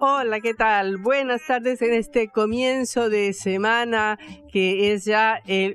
Hola, ¿qué tal? Buenas tardes en este comienzo de semana que es ya el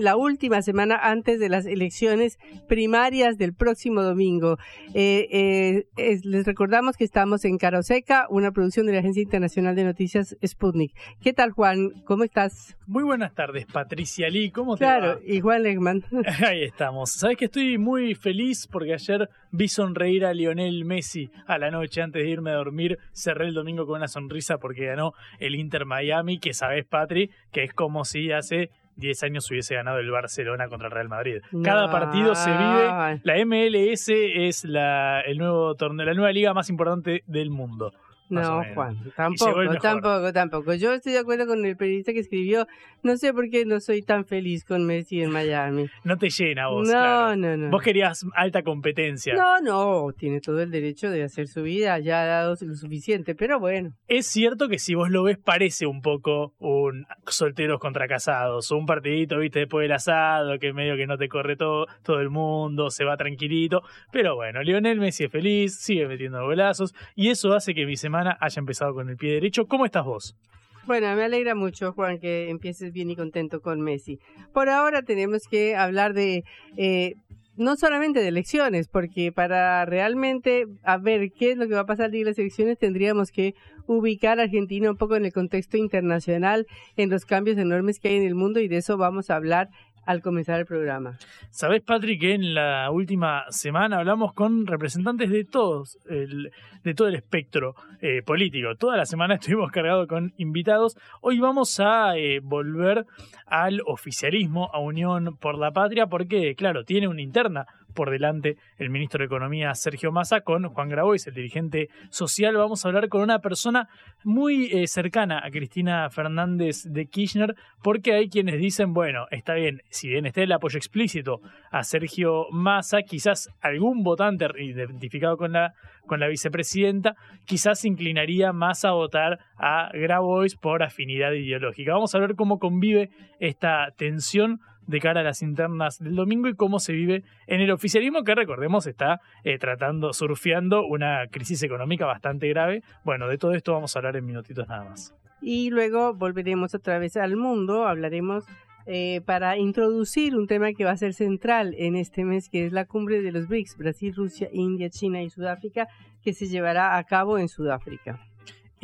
la última semana antes de las elecciones primarias del próximo domingo. Eh, eh, les recordamos que estamos en Caroseca, una producción de la Agencia Internacional de Noticias Sputnik. ¿Qué tal, Juan? ¿Cómo estás? Muy buenas tardes, Patricia Lee. ¿Cómo te claro, y Juan Legman. Ahí estamos. Sabes que estoy muy feliz porque ayer vi sonreír a Lionel Messi a la noche antes de irme a dormir. Cerré el domingo con una sonrisa porque ganó el Inter Miami, que sabes, Patri, que es como si hace 10 años hubiese ganado el Barcelona contra el Real Madrid. Cada partido se vive. La MLS es la, el nuevo torneo, la nueva liga más importante del mundo. No, Juan, tampoco, tampoco, tampoco. Yo estoy de acuerdo con el periodista que escribió, no sé por qué no soy tan feliz con Messi en Miami. No te llena vos. No, no, no. Vos querías alta competencia. No, no, tiene todo el derecho de hacer su vida, ya ha dado lo suficiente, pero bueno. Es cierto que si vos lo ves parece un poco un solteros contra casados, un partidito, viste, después del asado, que medio que no te corre todo, todo el mundo, se va tranquilito, pero bueno, Lionel Messi es feliz, sigue metiendo golazos y eso hace que mi semana haya empezado con el pie derecho. ¿Cómo estás vos? Bueno, me alegra mucho, Juan, que empieces bien y contento con Messi. Por ahora tenemos que hablar de, eh, no solamente de elecciones, porque para realmente a ver qué es lo que va a pasar de las elecciones tendríamos que ubicar a Argentina un poco en el contexto internacional, en los cambios enormes que hay en el mundo y de eso vamos a hablar al comenzar el programa. Sabes, Patrick, que en la última semana hablamos con representantes de todos, el, de todo el espectro eh, político. Toda la semana estuvimos cargados con invitados. Hoy vamos a eh, volver al oficialismo, a Unión por la Patria, porque, claro, tiene una interna por delante el ministro de Economía Sergio Massa con Juan Grabois, el dirigente social. Vamos a hablar con una persona muy eh, cercana a Cristina Fernández de Kirchner, porque hay quienes dicen, bueno, está bien, si bien está el apoyo explícito a Sergio Massa, quizás algún votante identificado con la, con la vicepresidenta, quizás se inclinaría más a votar a Grabois por afinidad ideológica. Vamos a ver cómo convive esta tensión de cara a las internas del domingo y cómo se vive en el oficialismo que recordemos está eh, tratando, surfeando una crisis económica bastante grave. Bueno, de todo esto vamos a hablar en minutitos nada más. Y luego volveremos otra vez al mundo, hablaremos eh, para introducir un tema que va a ser central en este mes, que es la cumbre de los BRICS, Brasil, Rusia, India, China y Sudáfrica, que se llevará a cabo en Sudáfrica.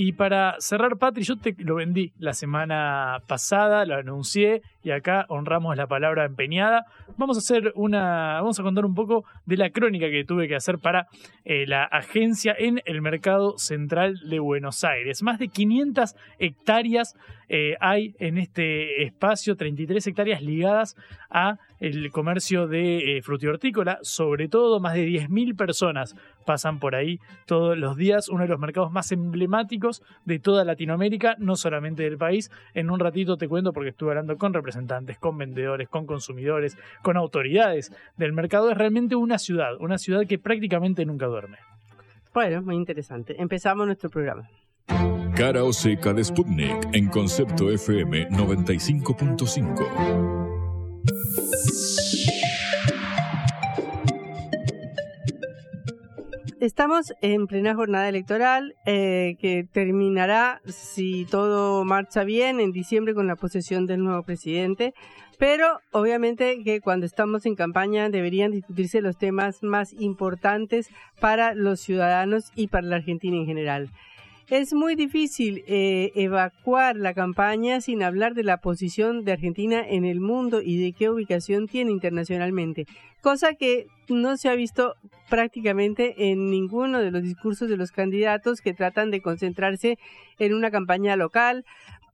Y para cerrar, Patri, yo te lo vendí la semana pasada, lo anuncié y acá honramos la palabra empeñada. Vamos a hacer una, vamos a contar un poco de la crónica que tuve que hacer para eh, la agencia en el mercado central de Buenos Aires. Más de 500 hectáreas eh, hay en este espacio, 33 hectáreas ligadas a el comercio de eh, frutihortícola, sobre todo más de 10.000 personas pasan por ahí todos los días, uno de los mercados más emblemáticos de toda Latinoamérica, no solamente del país. En un ratito te cuento porque estuve hablando con representantes, con vendedores, con consumidores, con autoridades del mercado. Es realmente una ciudad, una ciudad que prácticamente nunca duerme. Bueno, muy interesante. Empezamos nuestro programa. Cara o seca de Sputnik en concepto FM 95.5. Estamos en plena jornada electoral eh, que terminará, si todo marcha bien, en diciembre con la posesión del nuevo presidente. Pero obviamente que cuando estamos en campaña deberían discutirse los temas más importantes para los ciudadanos y para la Argentina en general. Es muy difícil eh, evacuar la campaña sin hablar de la posición de Argentina en el mundo y de qué ubicación tiene internacionalmente, cosa que no se ha visto prácticamente en ninguno de los discursos de los candidatos que tratan de concentrarse en una campaña local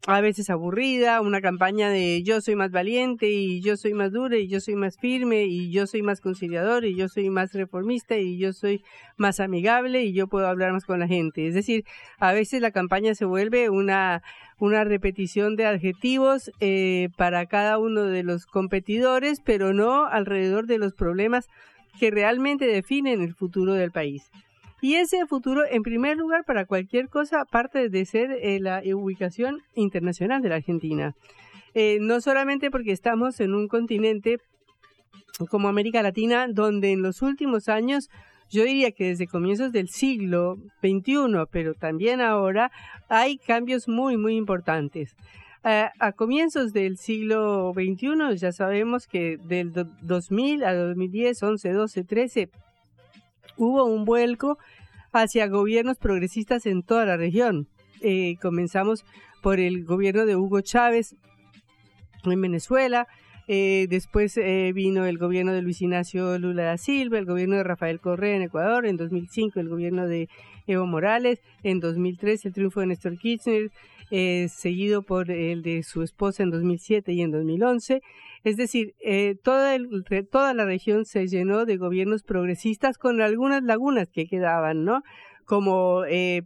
a veces aburrida, una campaña de yo soy más valiente y yo soy más dura y yo soy más firme y yo soy más conciliador y yo soy más reformista y yo soy más amigable y yo puedo hablar más con la gente. Es decir, a veces la campaña se vuelve una, una repetición de adjetivos eh, para cada uno de los competidores, pero no alrededor de los problemas que realmente definen el futuro del país. Y ese futuro, en primer lugar, para cualquier cosa, parte de ser eh, la ubicación internacional de la Argentina. Eh, no solamente porque estamos en un continente como América Latina, donde en los últimos años, yo diría que desde comienzos del siglo XXI, pero también ahora, hay cambios muy, muy importantes. Eh, a comienzos del siglo XXI ya sabemos que del 2000 a 2010, 11, 12, 13, hubo un vuelco hacia gobiernos progresistas en toda la región. Eh, comenzamos por el gobierno de Hugo Chávez en Venezuela, eh, después eh, vino el gobierno de Luis Ignacio Lula da Silva, el gobierno de Rafael Correa en Ecuador, en 2005 el gobierno de Evo Morales, en 2003 el triunfo de Néstor Kirchner, seguido por el de su esposa en 2007 y en 2011. Es decir, eh, toda, toda la región se llenó de gobiernos progresistas con algunas lagunas que quedaban, ¿no? Como eh,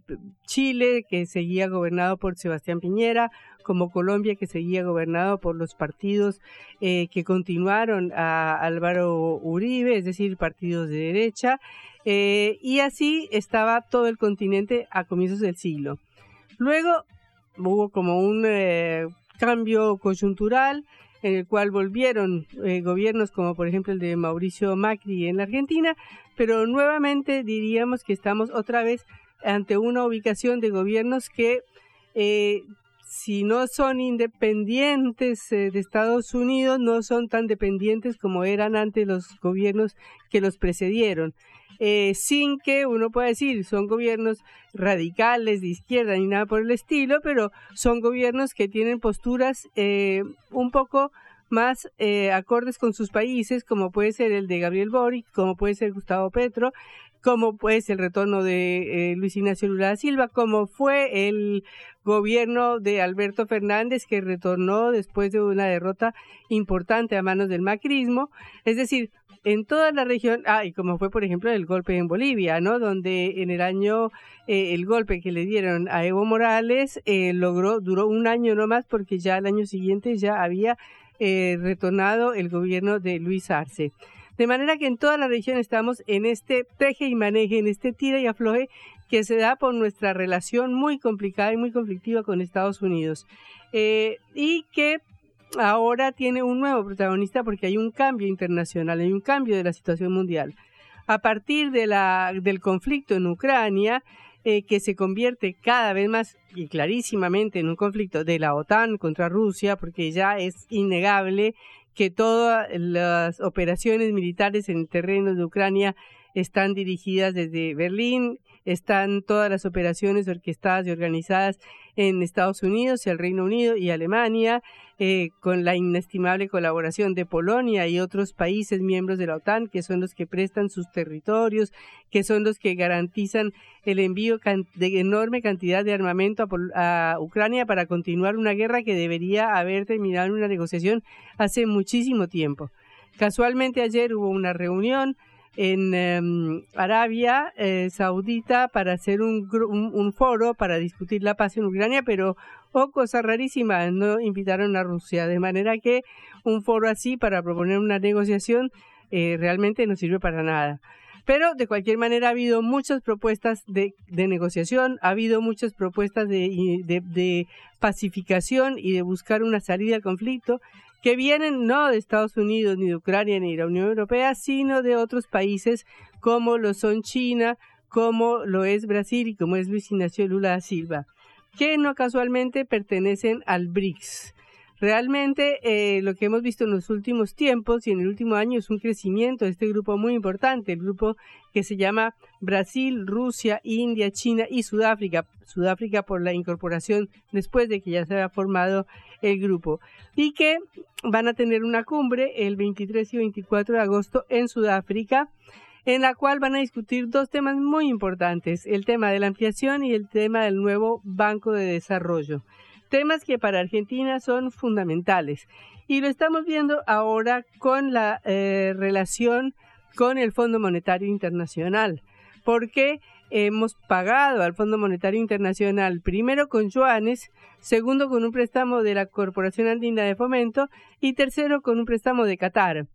Chile, que seguía gobernado por Sebastián Piñera, como Colombia, que seguía gobernado por los partidos eh, que continuaron a Álvaro Uribe, es decir, partidos de derecha, y así estaba todo el continente a comienzos del siglo. Luego hubo como un cambio coyuntural, en el cual volvieron eh, gobiernos como por ejemplo el de Mauricio Macri en Argentina, pero nuevamente diríamos que estamos otra vez ante una ubicación de gobiernos que eh, si no son independientes eh, de Estados Unidos, no son tan dependientes como eran antes los gobiernos que los precedieron. Sin que uno pueda decir son gobiernos radicales de izquierda ni nada por el estilo, pero son gobiernos que tienen posturas un poco más acordes con sus países, como puede ser el de Gabriel Boric, como puede ser Gustavo Petro, como pues el retorno de Luis Ignacio Lula da Silva, como fue el gobierno de Alberto Fernández que retornó después de una derrota importante a manos del macrismo, es decir, en toda la región, ah, y como fue por ejemplo el golpe en Bolivia, ¿no? Donde en el año, eh, el golpe que le dieron a Evo Morales eh, logró, duró un año no más porque ya el año siguiente ya había eh, retornado el gobierno de Luis Arce. De manera que en toda la región estamos en este teje y maneje, en este tira y afloje que se da por nuestra relación muy complicada y muy conflictiva con Estados Unidos. y que ahora tiene un nuevo protagonista porque hay un cambio internacional, hay un cambio de la situación mundial. A partir de la, del conflicto en Ucrania, eh, que se convierte cada vez más y clarísimamente en un conflicto de la OTAN contra Rusia, porque ya es innegable que todas las operaciones militares en el terreno de Ucrania están dirigidas desde Berlín, están todas las operaciones orquestadas y organizadas en Estados Unidos, el Reino Unido y Alemania, eh, con la inestimable colaboración de Polonia y otros países miembros de la OTAN, que son los que prestan sus territorios, que son los que garantizan el envío de enorme cantidad de armamento a, a Ucrania para continuar una guerra que debería haber terminado en una negociación hace muchísimo tiempo. Casualmente ayer hubo una reunión en em, Arabia eh, Saudita para hacer un, un, foro para discutir la paz en Ucrania, pero, oh, cosa rarísima, no invitaron a Rusia, de manera que un foro así para proponer una negociación eh, realmente no sirve para nada. Pero de cualquier manera ha habido muchas propuestas de, negociación, ha habido muchas propuestas de pacificación y de buscar una salida al conflicto que vienen no de Estados Unidos, ni de Ucrania, ni de la Unión Europea, sino de otros países como lo son China, como lo es Brasil y como es Luis Ignacio Lula da Silva, que no casualmente pertenecen al BRICS. Realmente eh, lo que hemos visto en los últimos tiempos y en el último año es un crecimiento de este grupo muy importante, el grupo que se llama Brasil, Rusia, India, China y Sudáfrica. Sudáfrica por la incorporación después de que ya se había formado el grupo. Y que van a tener una cumbre el 23 y 24 de agosto en Sudáfrica en la cual van a discutir dos temas muy importantes, el tema de la ampliación y el tema del nuevo Banco de Desarrollo temas que para Argentina son fundamentales. Y lo estamos viendo ahora con la eh, relación con el Fondo Monetario Internacional, porque hemos pagado al Fondo Monetario Internacional primero con yuanes, segundo con un préstamo de la Corporación Andina de Fomento y tercero con un préstamo de Qatar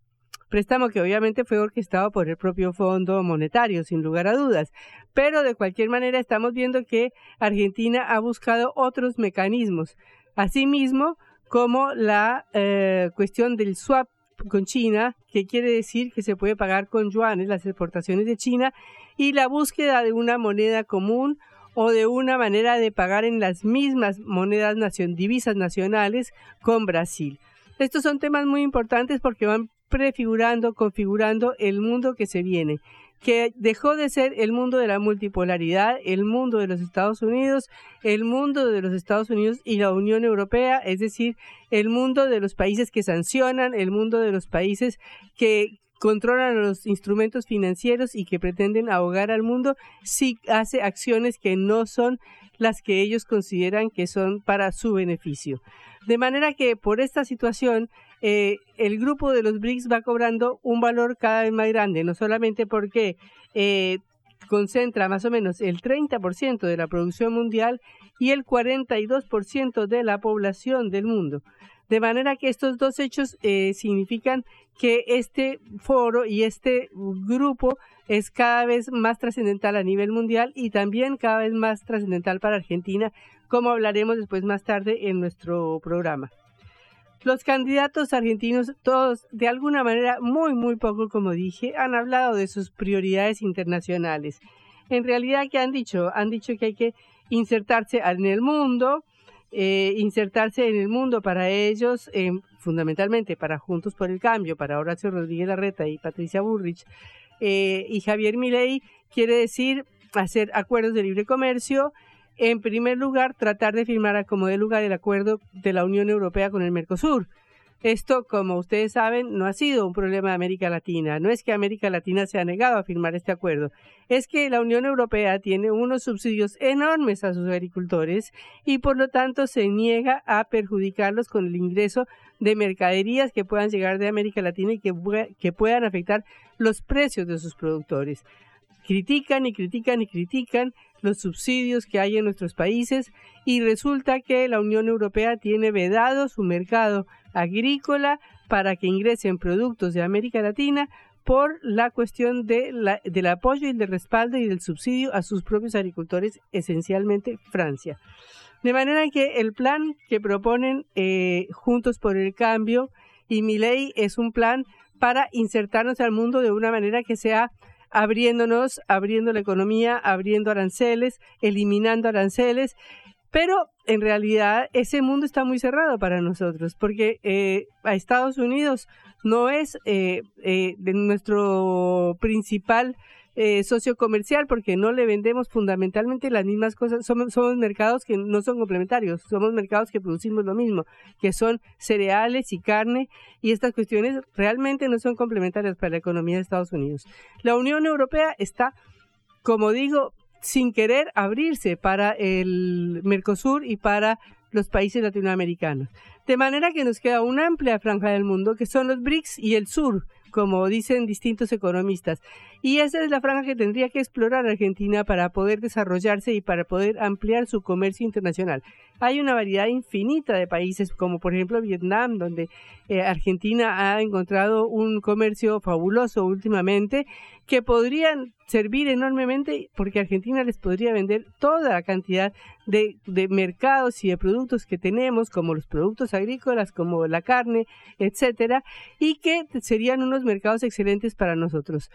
préstamo que obviamente fue orquestado por el propio Fondo Monetario, sin lugar a dudas. Pero de cualquier manera estamos viendo que Argentina ha buscado otros mecanismos. Asimismo, como la eh, cuestión del swap con China, que quiere decir que se puede pagar con yuanes las exportaciones de China, y la búsqueda de una moneda común o de una manera de pagar en las mismas monedas, divisas nacionales con Brasil. Estos son temas muy importantes porque van prefigurando, configurando el mundo que se viene, que dejó de ser el mundo de la multipolaridad, el mundo de los Estados Unidos, el mundo de los Estados Unidos y la Unión Europea, es decir, el mundo de los países que sancionan, el mundo de los países que controlan los instrumentos financieros y que pretenden ahogar al mundo si hace acciones que no son las que ellos consideran que son para su beneficio. De manera que por esta situación eh, el grupo de los BRICS va cobrando un valor cada vez más grande, no solamente porque eh, concentra más o menos el 30% de la producción mundial y el 42% de la población del mundo. De manera que estos dos hechos eh, significan que este foro y este grupo es cada vez más trascendental a nivel mundial y también cada vez más trascendental para Argentina, como hablaremos después más tarde en nuestro programa. Los candidatos argentinos, todos de alguna manera, muy, muy poco, como dije, han hablado de sus prioridades internacionales. En realidad, ¿qué han dicho? Han dicho que hay que insertarse en el mundo, eh, insertarse en el mundo para ellos, eh, fundamentalmente para Juntos por el Cambio, para Horacio Rodríguez Larreta y Patricia Burrich, eh, y Javier Milei, quiere decir hacer acuerdos de libre comercio, en primer lugar, tratar de firmar a como de lugar el acuerdo de la Unión Europea con el Mercosur. Esto, como ustedes saben, no ha sido un problema de América Latina. No es que América Latina se ha negado a firmar este acuerdo. Es que la Unión Europea tiene unos subsidios enormes a sus agricultores y por lo tanto se niega a perjudicarlos con el ingreso de mercaderías que puedan llegar de América Latina y que, que puedan afectar los precios de sus productores. Critican y critican y critican los subsidios que hay en nuestros países y resulta que la Unión Europea tiene vedado su mercado agrícola para que ingresen productos de América Latina por la cuestión de la, del apoyo y del respaldo y del subsidio a sus propios agricultores, esencialmente Francia. De manera que el plan que proponen eh, Juntos por el Cambio y mi ley es un plan para insertarnos al mundo de una manera que sea abriéndonos, abriendo la economía, abriendo aranceles, eliminando aranceles, pero en realidad ese mundo está muy cerrado para nosotros, porque eh, a Estados Unidos no es eh, eh, de nuestro principal eh, socio comercial porque no le vendemos fundamentalmente las mismas cosas. Somos, somos mercados que no son complementarios, somos mercados que producimos lo mismo, que son cereales y carne y estas cuestiones realmente no son complementarias para la economía de Estados Unidos. La Unión Europea está, como digo, sin querer abrirse para el Mercosur y para los países latinoamericanos. De manera que nos queda una amplia franja del mundo que son los BRICS y el sur, como dicen distintos economistas. Y esa es la franja que tendría que explorar Argentina para poder desarrollarse y para poder ampliar su comercio internacional. Hay una variedad infinita de países, como por ejemplo Vietnam, donde eh, Argentina ha encontrado un comercio fabuloso últimamente, que podrían servir enormemente porque Argentina les podría vender toda la cantidad de, de, mercados y de productos que tenemos, como los productos agrícolas, como la carne, etcétera, y que serían unos mercados excelentes para nosotros.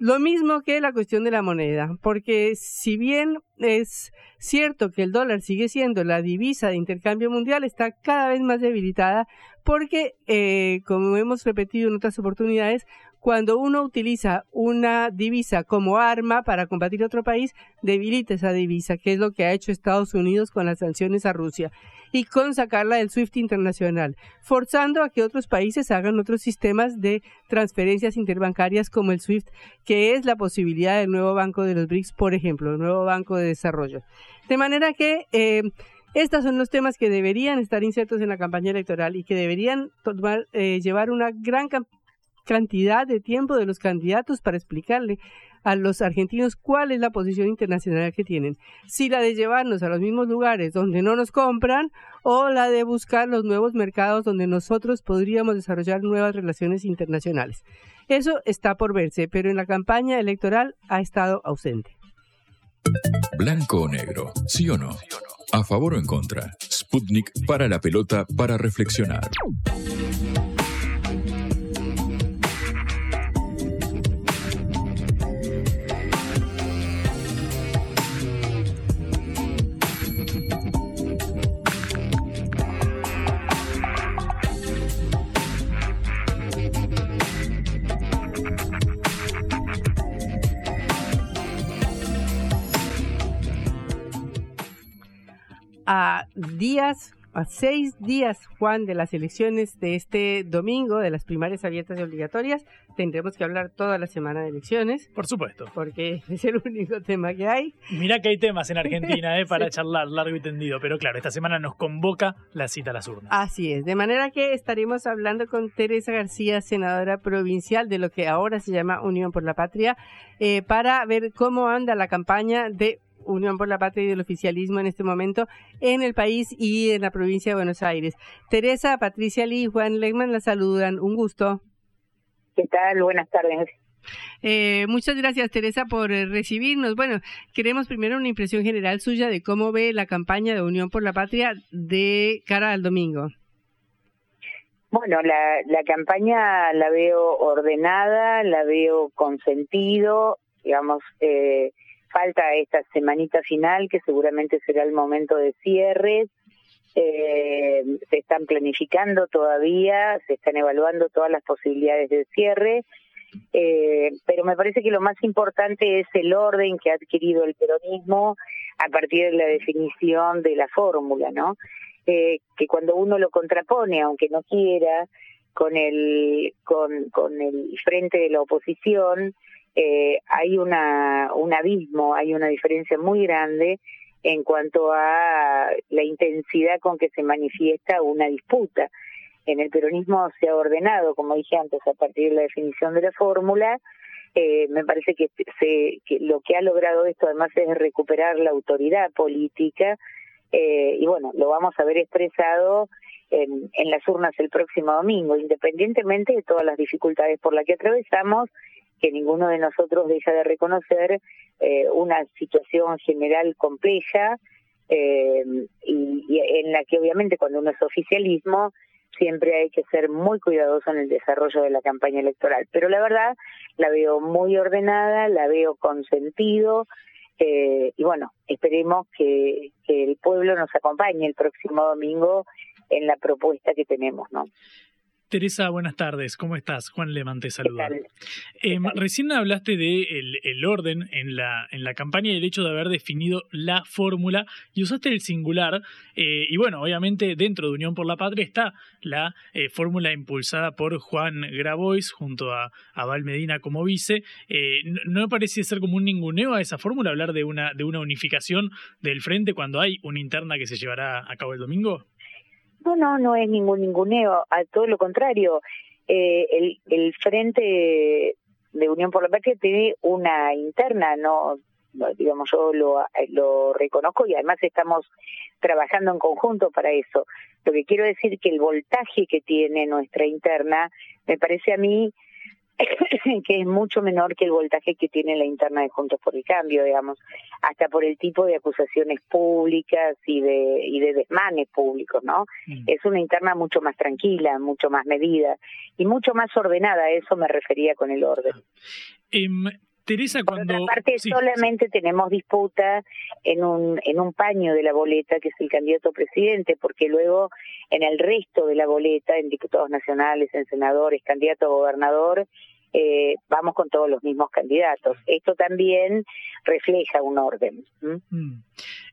Lo mismo que la cuestión de la moneda, porque si bien es cierto que el dólar sigue siendo la divisa de intercambio mundial, está cada vez más debilitada porque, eh, como hemos repetido en otras oportunidades, cuando uno utiliza una divisa como arma para combatir a otro país, debilita esa divisa, que es lo que ha hecho Estados Unidos con las sanciones a Rusia y con sacarla del SWIFT internacional, forzando a que otros países hagan otros sistemas de transferencias interbancarias como el SWIFT, que es la posibilidad del nuevo Banco de los BRICS, por ejemplo, el nuevo Banco de Desarrollo. De manera que eh, estos son los temas que deberían estar insertos en la campaña electoral y que deberían tomar, eh, llevar una gran cantidad de tiempo de los candidatos para explicarle a los argentinos cuál es la posición internacional que tienen. Si la de llevarnos a los mismos lugares donde no nos compran o la de buscar los nuevos mercados donde nosotros podríamos desarrollar nuevas relaciones internacionales. Eso está por verse, pero en la campaña electoral ha estado ausente. Blanco o negro, sí o no. A favor o en contra. Sputnik para la pelota para reflexionar. A días, a seis días, Juan, de las elecciones de este domingo, de las primarias abiertas y obligatorias, tendremos que hablar toda la semana de elecciones. Por supuesto. Porque es el único tema que hay. Mira que hay temas en Argentina ¿eh? para charlar largo y tendido, pero claro, esta semana nos convoca la cita a las urnas. Así es, de manera que estaremos hablando con Teresa García, senadora provincial de lo que ahora se llama Unión por la Patria, eh, para ver cómo anda la campaña de Unión por la Patria y del oficialismo en este momento en el país y en la provincia de Buenos Aires. Teresa, Patricia Lee y Juan Legman la saludan. Un gusto. ¿Qué tal? Buenas tardes. Eh, muchas gracias, Teresa, por eh, recibirnos. Bueno, queremos primero una impresión general suya de cómo ve la campaña de Unión por la Patria de cara al domingo. Bueno, la, la campaña la veo ordenada, la veo con sentido, digamos, eh, falta esta semanita final que seguramente será el momento de cierre. Eh, se están planificando todavía, se están evaluando todas las posibilidades de cierre, eh, pero me parece que lo más importante es el orden que ha adquirido el peronismo a partir de la definición de la fórmula, ¿no? Eh, que cuando uno lo contrapone, aunque no quiera, con el con, con el frente de la oposición, eh, hay una, un abismo, hay una diferencia muy grande en cuanto a la intensidad con que se manifiesta una disputa. En el peronismo se ha ordenado, como dije antes, a partir de la definición de la fórmula. Eh, me parece que, se, lo que ha logrado esto además es recuperar la autoridad política eh, y bueno, lo vamos a ver expresado en, en las urnas el próximo domingo, independientemente de todas las dificultades por las que atravesamos que ninguno de nosotros deja de reconocer eh, una situación general compleja eh, y, en la que obviamente cuando uno es oficialismo siempre hay que ser muy cuidadoso en el desarrollo de la campaña electoral. Pero la verdad la veo muy ordenada, la veo con sentido eh, y bueno, esperemos que, que el pueblo nos acompañe el próximo domingo en la propuesta que tenemos, ¿no? Teresa, buenas tardes. ¿Cómo estás? Juan Leman te saluda. Em, recién hablaste de el, orden en la, en la campaña y el hecho de haber definido la fórmula y usaste el singular. Eh, y bueno, obviamente dentro de Unión por la Patria está la eh, fórmula impulsada por Juan Grabois junto a, a Val Medina como vice. Eh, ¿No me parece ser como un ninguneo a esa fórmula hablar de una, de una unificación del frente cuando hay una interna que se llevará a cabo el domingo? No, no, no es ningún ninguneo, a todo lo contrario. Eh, el, el Frente de Unión por la Patria tiene una interna, no, digamos, yo lo, lo reconozco y además estamos trabajando en conjunto para eso. Lo que quiero decir que el voltaje que tiene nuestra interna, me parece a mí que es mucho menor que el voltaje que tiene la interna de Juntos por el Cambio, digamos, hasta por el tipo de acusaciones públicas y de, y de desmanes públicos, ¿no? Mm. Es una interna mucho más tranquila, mucho más medida y mucho más ordenada, a eso me refería con el orden. Em, Teresa, cuando... Por otra parte, solamente tenemos disputa en un, en un paño de la boleta, que es el candidato presidente, porque luego en el resto de la boleta, en diputados nacionales, en senadores, candidato a gobernador, eh, vamos con todos los mismos candidatos. Esto también refleja un orden. Mm.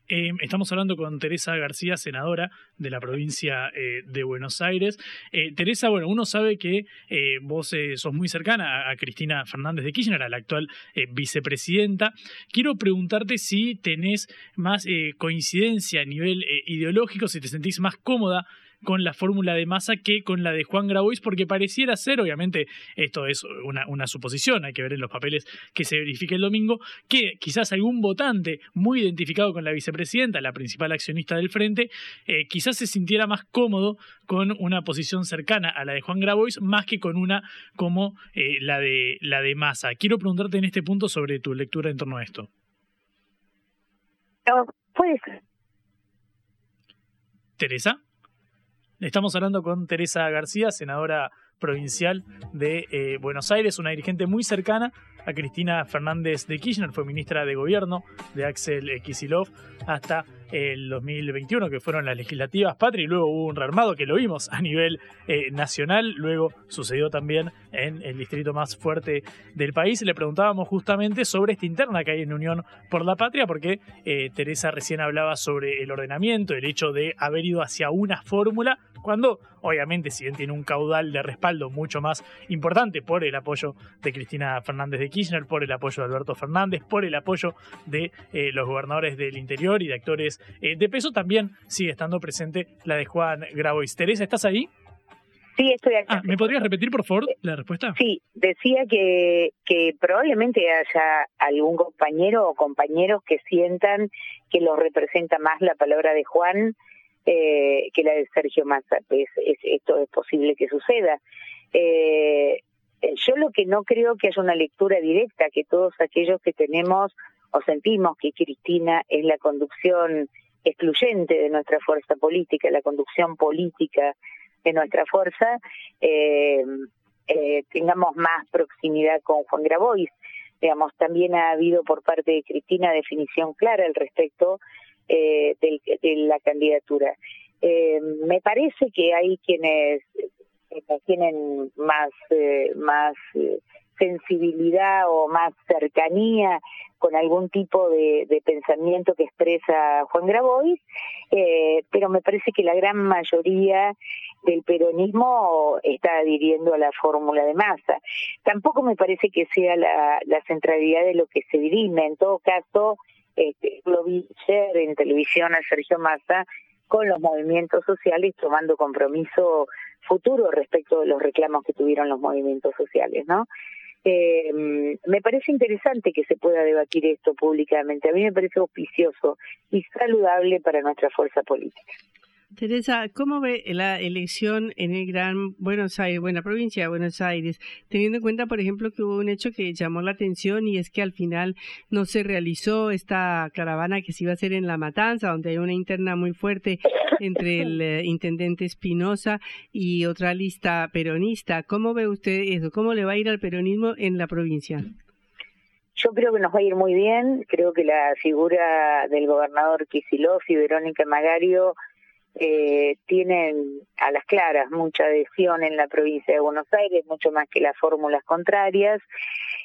Eh, estamos hablando con Teresa García, senadora de la provincia eh, de Buenos Aires. Teresa, bueno, uno sabe que vos sos muy cercana a, Cristina Fernández de Kirchner, a la actual vicepresidenta. Quiero preguntarte si tenés más coincidencia a nivel ideológico, si te sentís más cómoda con la fórmula de masa que con la de Juan Grabois, porque pareciera ser, obviamente, esto es una, una suposición, hay que ver en los papeles que se verifique el domingo, que quizás algún votante muy identificado con la vicepresidenta, la principal accionista del frente, eh, quizás se sintiera más cómodo con una posición cercana a la de Juan Grabois, más que con una como eh, la de la de Massa. Quiero preguntarte en este punto sobre tu lectura en torno a esto. puede Teresa. Estamos hablando con Teresa García, senadora provincial de eh, Buenos Aires, una dirigente muy cercana a Cristina Fernández de Kirchner, fue ministra de Gobierno de Axel Kicillof hasta el 2021, que fueron las legislativas patria, y luego hubo un rearmado que lo vimos a nivel eh, nacional, luego sucedió también en el distrito más fuerte del país. Le preguntábamos justamente sobre esta interna que hay en Unión por la Patria, porque eh, Teresa recién hablaba sobre el ordenamiento, el hecho de haber ido hacia una fórmula, cuando obviamente si bien tiene un caudal de respaldo mucho más importante por el apoyo de Cristina Fernández de Kirchner, por el apoyo de Alberto Fernández, por el apoyo de eh, los gobernadores del interior y de actores eh, de peso, también sigue estando presente la de Juan Grabois. Teresa, ¿estás ahí? Sí, estoy aquí. Ah, ¿Me podrías repetir, por favor, la respuesta? Sí, decía que, que probablemente haya algún compañero o compañeros que sientan que los representa más la palabra de Juan eh, que la de Sergio Massa. Pues, esto es posible que suceda. Eh, yo lo que no creo que haya una lectura directa, que todos aquellos que tenemos o sentimos que Cristina es la conducción excluyente de nuestra fuerza política, la conducción política de nuestra fuerza, eh, eh, tengamos más proximidad con Juan Grabois. Digamos, también ha habido por parte de Cristina definición clara al respecto eh, de la candidatura. Eh, me parece que hay quienes tienen más, más sensibilidad o más cercanía con algún tipo de, pensamiento que expresa Juan Grabois, eh, pero me parece que la gran mayoría del peronismo está adhiriendo a la fórmula de masa. Tampoco me parece que sea la, centralidad de lo que se dirime. En todo caso, este, lo vi ayer en televisión a Sergio Massa con los movimientos sociales tomando compromiso futuro respecto de los reclamos que tuvieron los movimientos sociales, ¿no? Eh, me parece interesante que se pueda debatir esto públicamente. A mí me parece auspicioso y saludable para nuestra fuerza política. Teresa, ¿cómo ve la elección en el Gran Buenos Aires, buena provincia de Buenos Aires, teniendo en cuenta, por ejemplo, que hubo un hecho que llamó la atención y es que al final no se realizó esta caravana que se iba a hacer en La Matanza, donde hay una interna muy fuerte entre el eh, intendente Espinosa y otra lista peronista? ¿Cómo ve usted eso? ¿Cómo le va a ir al peronismo en la provincia? Yo creo que nos va a ir muy bien. Creo que la figura del gobernador Kisilov y Verónica Magario eh, tienen a las claras mucha adhesión en la provincia de Buenos Aires, mucho más que las fórmulas contrarias.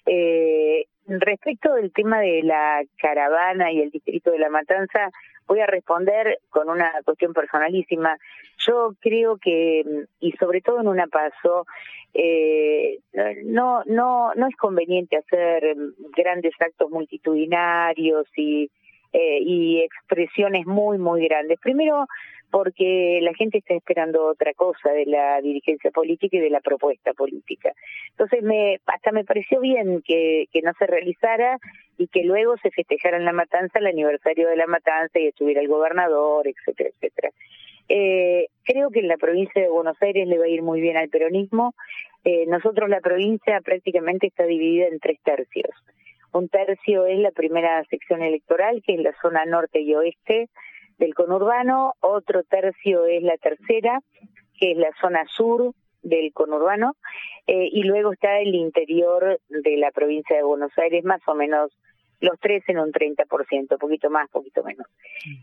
Eh, respecto del tema de la caravana y el distrito de la Matanza, voy a responder con una cuestión personalísima. Yo creo que, y sobre todo en una paso, eh, no, no, no es conveniente hacer grandes actos multitudinarios y, eh, y expresiones muy, muy grandes. Primero, porque la gente está esperando otra cosa de la dirigencia política y de la propuesta política. Entonces, me, hasta me pareció bien que, no se realizara y que luego se festejara en la matanza el aniversario de la matanza y estuviera el gobernador, etcétera, etcétera. Eh, creo que en la provincia de Buenos Aires le va a ir muy bien al peronismo. Eh, nosotros la provincia prácticamente está dividida en tres tercios. Un tercio es la primera sección electoral, que es la zona norte y oeste, del conurbano, otro tercio es la tercera, que es la zona sur del conurbano, eh, y luego está el interior de la provincia de Buenos Aires, más o menos los tres en un 30%, poquito más, poquito menos.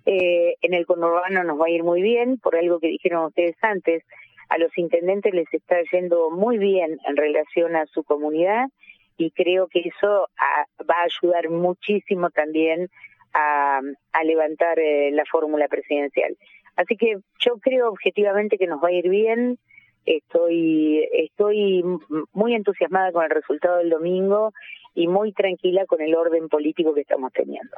Eh, en el conurbano nos va a ir muy bien, por algo que dijeron ustedes antes, a los intendentes les está yendo muy bien en relación a su comunidad y creo que eso va a ayudar muchísimo también a, levantar eh, la fórmula presidencial. Así que yo creo objetivamente que nos va a ir bien. Estoy, estoy muy entusiasmada con el resultado del domingo y muy tranquila con el orden político que estamos teniendo.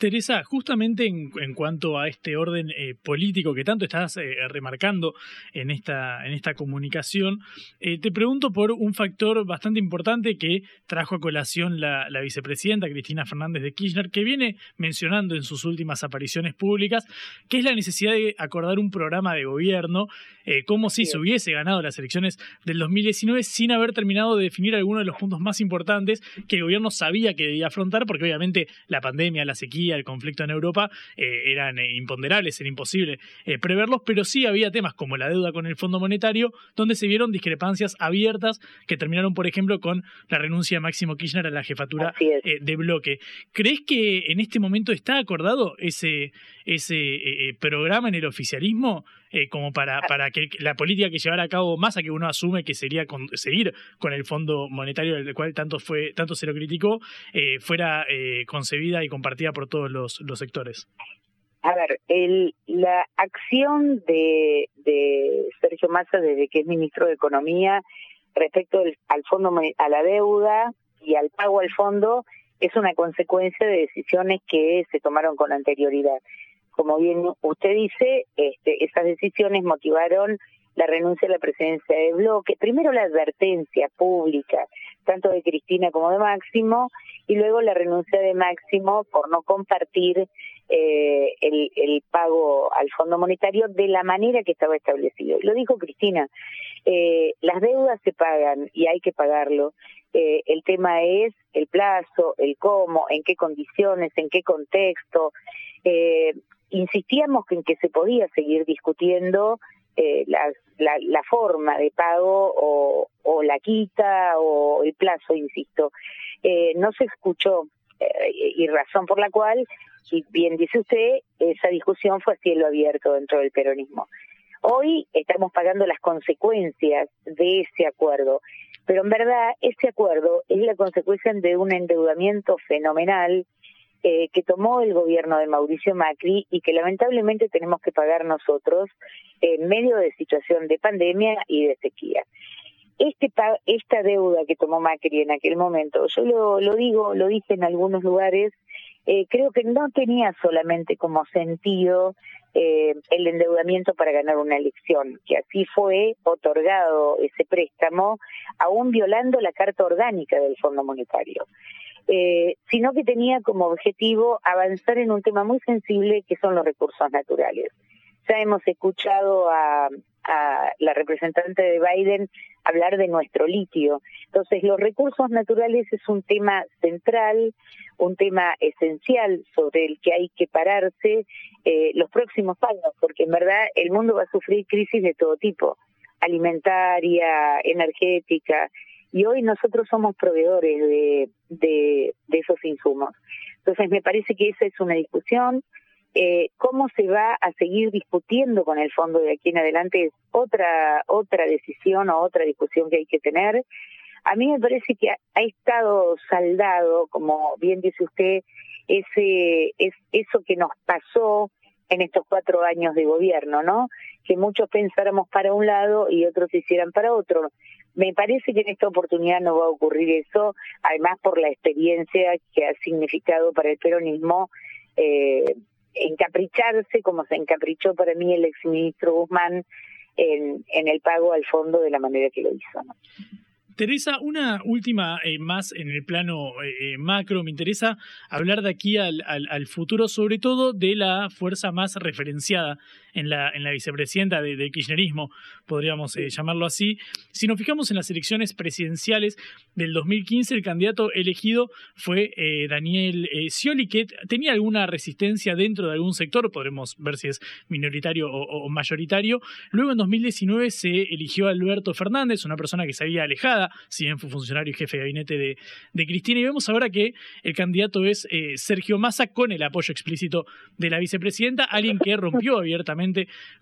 Teresa, justamente en, cuanto a este orden eh, político que tanto estás eh, remarcando en esta, en esta comunicación, eh, te pregunto por un factor bastante importante que trajo a colación la, vicepresidenta Cristina Fernández de Kirchner, que viene mencionando en sus últimas apariciones públicas, que es la necesidad de acordar un programa de gobierno, como si se hubiese ganado las elecciones del 2019 sin haber terminado de definir algunos de los puntos más importantes que el gobierno sabía que debía afrontar, porque obviamente la pandemia, la sequía, el conflicto en Europa eh, eran eh, imponderables, era imposible eh, preverlos, pero sí había temas como la deuda con el Fondo Monetario, donde se vieron discrepancias abiertas que terminaron, por ejemplo, con la renuncia de Máximo Kirchner a la jefatura de bloque. ¿Crees que en este momento está acordado ese, ese programa en el oficialismo? Eh, como para, ah. para que la política que llevara a cabo Massa, que uno asume que sería seguir con el Fondo Monetario, del cual tanto, fue, tanto se lo criticó, eh, fuera eh, concebida y compartida por todos los, los sectores. A ver, el, la acción de, de Sergio Massa desde que es ministro de Economía respecto al fondo a la deuda y al pago al fondo es una consecuencia de decisiones que se tomaron con anterioridad como bien usted dice, este, esas decisiones motivaron la renuncia a la presidencia de bloque, primero la advertencia pública, tanto de Cristina como de Máximo, y luego la renuncia de Máximo por no compartir eh, el, el, pago al Fondo Monetario de la manera que estaba establecido. Lo dijo Cristina, eh, las deudas se pagan y hay que pagarlo. Eh, el tema es el plazo, el cómo, en qué condiciones, en qué contexto. Insistíamos en que se podía seguir discutiendo eh, la, la, forma de pago o, o, la quita o el plazo, insisto. Eh, no se escuchó eh, y razón por la cual, y bien dice usted, esa discusión fue a cielo abierto dentro del peronismo. Hoy estamos pagando las consecuencias de ese acuerdo, pero en verdad ese acuerdo es la consecuencia de un endeudamiento fenomenal eh, que tomó el gobierno de Mauricio Macri y que lamentablemente tenemos que pagar nosotros en medio de situación de pandemia y de sequía. Este esta deuda que tomó Macri en aquel momento, yo lo, lo digo, lo dije en algunos lugares, eh, creo que no tenía solamente como sentido eh, el endeudamiento para ganar una elección, que así fue otorgado ese préstamo, aún violando la Carta Orgánica del Fondo Monetario eh, sino que tenía como objetivo avanzar en un tema muy sensible que son los recursos naturales. Ya hemos escuchado a, a la representante de Biden hablar de nuestro litio. Entonces, los recursos naturales es un tema central, un tema esencial sobre el que hay que pararse eh, los próximos años, porque en verdad el mundo va a sufrir crisis de todo tipo, alimentaria, energética, y hoy nosotros somos proveedores de, de, esos insumos. Entonces me parece que esa es una discusión. Eh, cómo se va a seguir discutiendo con el fondo de aquí en adelante es otra otra decisión o otra discusión que hay que tener. A mí me parece que ha, estado saldado, como bien dice usted, ese es eso que nos pasó en estos cuatro años de gobierno, ¿no? Que muchos pensáramos para un lado y otros hicieran para otro. Me parece que en esta oportunidad no va a ocurrir eso, además por la experiencia que ha significado para el peronismo eh, encapricharse, como se encaprichó para mí el exministro Guzmán, en, el pago al fondo de la manera que lo hizo. Teresa, una última eh, más en el plano eh, eh, macro. Me interesa hablar de aquí al, al, futuro, sobre todo de la fuerza más referenciada en la, en la vicepresidenta del de kirchnerismo, podríamos eh, llamarlo así. Si nos fijamos en las elecciones presidenciales del 2015, el candidato elegido fue eh, Daniel eh, Scioli, que tenía alguna resistencia dentro de algún sector, podremos ver si es minoritario o, mayoritario. Luego en 2019 se eligió a Alberto Fernández, una persona que se había alejada, si bien fue funcionario y jefe de gabinete de, de Cristina, y vemos ahora que el candidato es Sergio Massa con el apoyo explícito de la vicepresidenta, alguien que rompió abiertamente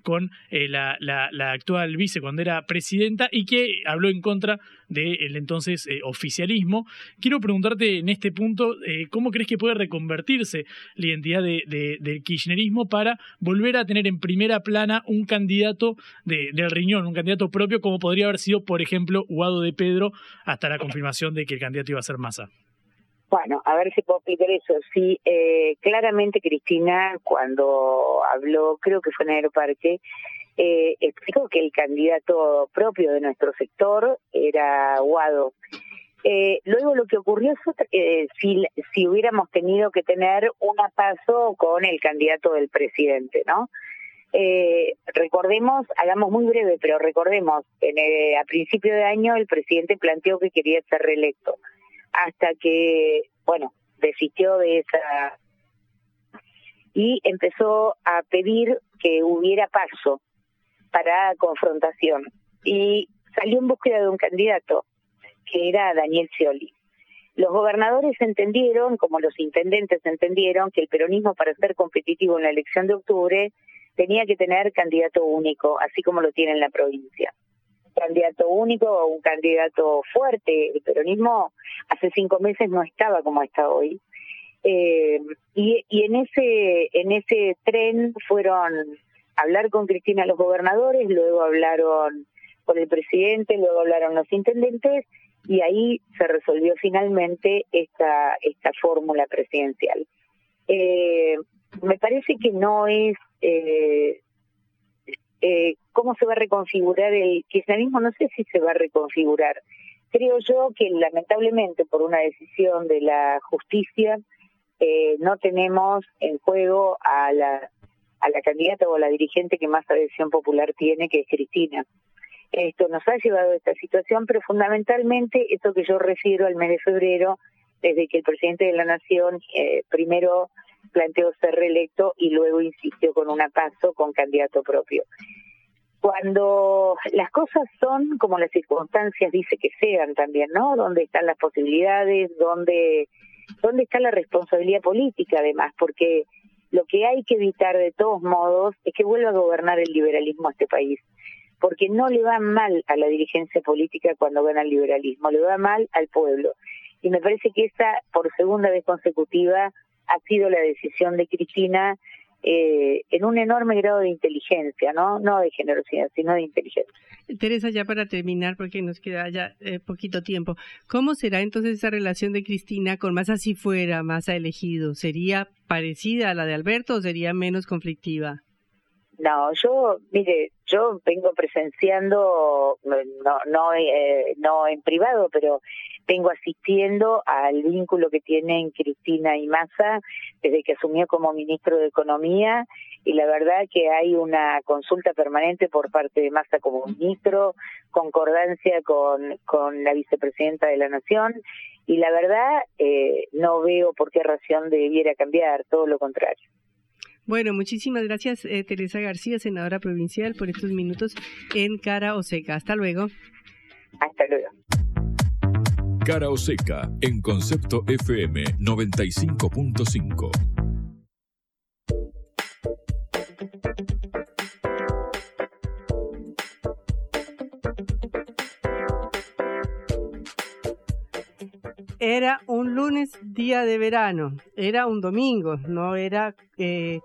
con la, la, actual vice cuando era presidenta y que habló en contra del entonces eh, oficialismo. Quiero preguntarte en este punto, eh, ¿cómo crees que puede reconvertirse la identidad de, del kirchnerismo para volver a tener en primera plana un candidato de, del riñón, un candidato propio como podría haber sido, por ejemplo, Guado de Pedro, hasta la confirmación de que el candidato iba a ser Massa? Bueno, a ver si puedo explicar eso. Sí, eh, claramente Cristina, cuando habló, creo que fue en Aeroparque, eh, explicó que el candidato propio de nuestro sector era Guado. Eh, luego lo que ocurrió es eh, si, hubiéramos tenido que tener un paso con el candidato del presidente, ¿no? Eh, recordemos, hagamos muy breve, pero recordemos, en a principio de año el presidente planteó que quería ser reelecto, hasta que, bueno, desistió de esa y empezó a pedir que hubiera paso para confrontación y salió en búsqueda de un candidato que era Daniel Scioli. Los gobernadores entendieron, como los intendentes entendieron, que el peronismo para ser competitivo en la elección de octubre tenía que tener candidato único, así como lo tiene en la provincia. Candidato único o un candidato fuerte. El peronismo hace cinco meses no estaba como está hoy. Eh, y, en ese en ese tren fueron hablar con Cristina los gobernadores, luego hablaron con el presidente, luego hablaron los intendentes y ahí se resolvió finalmente esta, esta fórmula presidencial. Eh, me parece que no es eh, eh, cómo se va a reconfigurar el kirchnerismo, no sé si se va a reconfigurar. Creo yo que lamentablemente por una decisión de la justicia eh, no tenemos en juego a la a la candidata o a la dirigente que más adhesión popular tiene, que es Cristina. Esto nos ha llevado a esta situación, pero fundamentalmente esto que yo refiero al mes de febrero, desde que el presidente de la Nación eh, primero planteó ser reelecto y luego insistió con un paso con candidato propio. Cuando las cosas son como las circunstancias dice que sean también, ¿no? Donde están las posibilidades, donde, dónde está la responsabilidad política además, porque lo que hay que evitar de todos modos es que vuelva a gobernar el liberalismo a este país, porque no le va mal a la dirigencia política cuando gana el liberalismo, le va mal al pueblo. Y me parece que esa, por segunda vez consecutiva, ha sido la decisión de Cristina eh, en un enorme grado de inteligencia, ¿no? No de generosidad, sino de inteligencia. Teresa, ya para terminar, porque nos queda ya eh, poquito tiempo, ¿cómo será entonces esa relación de Cristina con Massa si fuera Massa elegido? ¿Sería parecida a la de Alberto o sería menos conflictiva? No, yo, mire, yo vengo presenciando, no, no, eh, no en privado, pero vengo asistiendo al vínculo que tienen Cristina y Massa desde que asumió como ministro de Economía y la verdad que hay una consulta permanente por parte de Massa como ministro, concordancia con, con la vicepresidenta de la Nación y la verdad eh, no veo por qué razón debiera cambiar, todo lo contrario. Bueno, muchísimas gracias eh, Teresa García, senadora provincial, por estos minutos en Cara o Seca. Hasta luego. Hasta luego. Cara o Seca en Concepto FM 95.5. Era un lunes día de verano, era un domingo, no era, eh,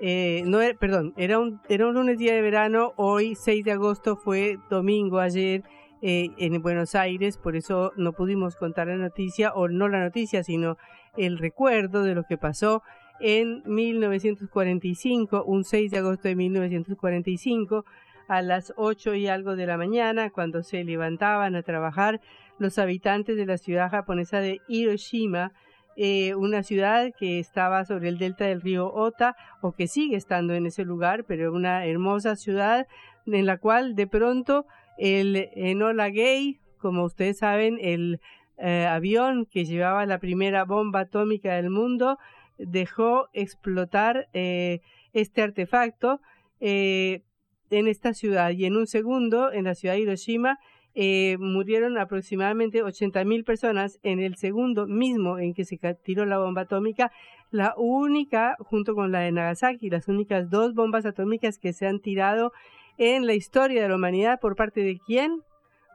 eh, no perdón, era un, era un lunes día de verano, hoy 6 de agosto fue domingo ayer eh, en Buenos Aires, por eso no pudimos contar la noticia, o no la noticia, sino el recuerdo de lo que pasó en 1945, un 6 de agosto de 1945, a las 8 y algo de la mañana, cuando se levantaban a trabajar los habitantes de la ciudad japonesa de Hiroshima eh, una ciudad que estaba sobre el delta del río Ota o que sigue estando en ese lugar, pero una hermosa ciudad en la cual de pronto el Enola Gay, como ustedes saben, el eh, avión que llevaba la primera bomba atómica del mundo, dejó explotar eh, este artefacto en esta ciudad. Y en un segundo, en la ciudad de Hiroshima, eh, murieron aproximadamente 80.000 personas en el segundo mismo en que se tiró la bomba atómica, la única, junto con la de Nagasaki, las únicas dos bombas atómicas que se han tirado en la historia de la humanidad por parte de quién?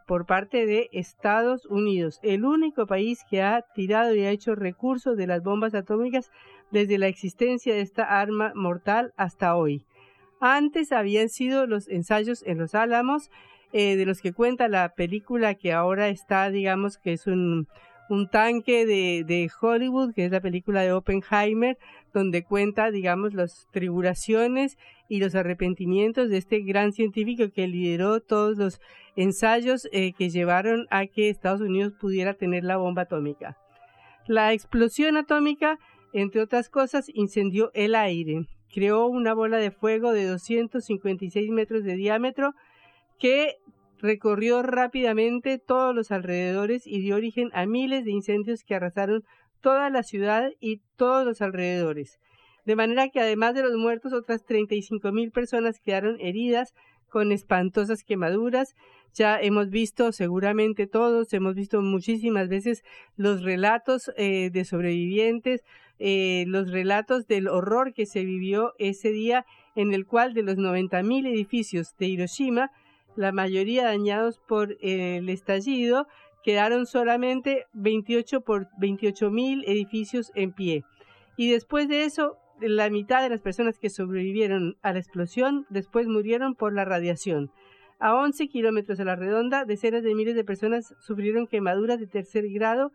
Por parte de Estados Unidos, el único país que ha tirado y ha hecho recursos de las bombas atómicas desde la existencia de esta arma mortal hasta hoy. Antes habían sido los ensayos en los Álamos, eh, de los que cuenta la película que ahora está, digamos, que es un, un tanque de, de, Hollywood, que es la película de Oppenheimer, donde cuenta, digamos, las tribulaciones y los arrepentimientos de este gran científico que lideró todos los ensayos eh, que llevaron a que Estados Unidos pudiera tener la bomba atómica. La explosión atómica, entre otras cosas, incendió el aire, creó una bola de fuego de 256 metros de diámetro, que recorrió rápidamente todos los alrededores y dio origen a miles de incendios que arrasaron toda la ciudad y todos los alrededores. De manera que además de los muertos, otras 35 mil personas quedaron heridas con espantosas quemaduras. Ya hemos visto, seguramente todos, hemos visto muchísimas veces los relatos eh, de sobrevivientes, eh, los relatos del horror que se vivió ese día en el cual de los 90 mil edificios de Hiroshima, la mayoría dañados por el estallido, quedaron solamente 28 por 28 mil edificios en pie. Y después de eso, la mitad de las personas que sobrevivieron a la explosión después murieron por la radiación. A 11 kilómetros a la redonda, decenas de miles de personas sufrieron quemaduras de tercer grado.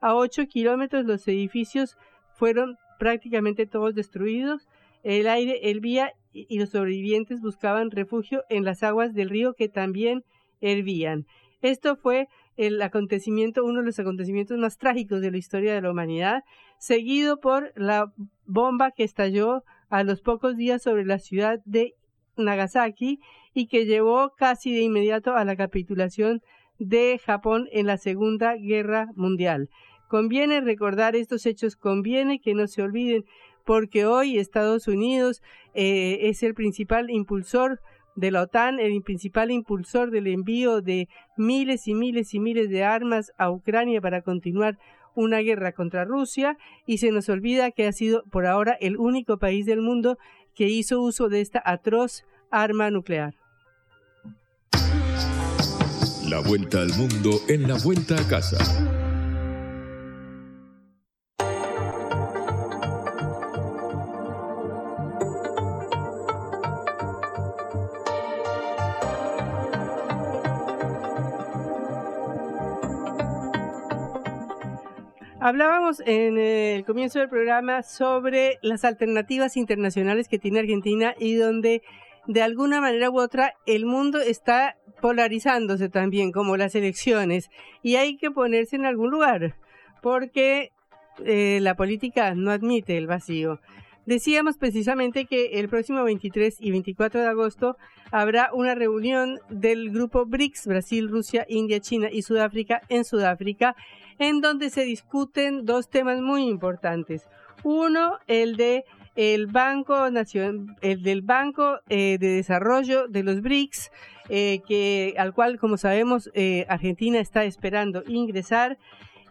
A 8 kilómetros los edificios fueron prácticamente todos destruidos. El aire hervía y los sobrevivientes buscaban refugio en las aguas del río que también hervían. Esto fue el acontecimiento, uno de los acontecimientos más trágicos de la historia de la humanidad, seguido por la bomba que estalló a los pocos días sobre la ciudad de Nagasaki y que llevó casi de inmediato a la capitulación de Japón en la Segunda Guerra Mundial. Conviene recordar estos hechos, conviene que no se olviden, porque hoy Estados Unidos eh, es el principal impulsor de la OTAN, el principal impulsor del envío de miles y miles y miles de armas a Ucrania para continuar una guerra contra Rusia y se nos olvida que ha sido por ahora el único país del mundo que hizo uso de esta atroz arma nuclear. La vuelta al mundo en la vuelta a casa. Hablábamos en el comienzo del programa sobre las alternativas internacionales que tiene Argentina y donde de alguna manera u otra el mundo está polarizándose también como las elecciones y hay que ponerse en algún lugar porque eh, la política no admite el vacío. Decíamos precisamente que el próximo 23 y 24 de agosto habrá una reunión del grupo BRICS, Brasil, Rusia, India, China y Sudáfrica en Sudáfrica en donde se discuten dos temas muy importantes. Uno, el de el Banco Nación, el del Banco eh, de Desarrollo de los BRICS, eh, al cual, como sabemos, eh, Argentina está esperando ingresar.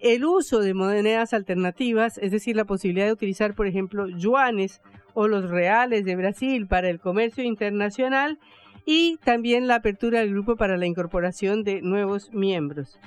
El uso de monedas alternativas, es decir, la posibilidad de utilizar, por ejemplo, yuanes o los reales de Brasil para el comercio internacional y también la apertura del grupo para la incorporación de nuevos miembros.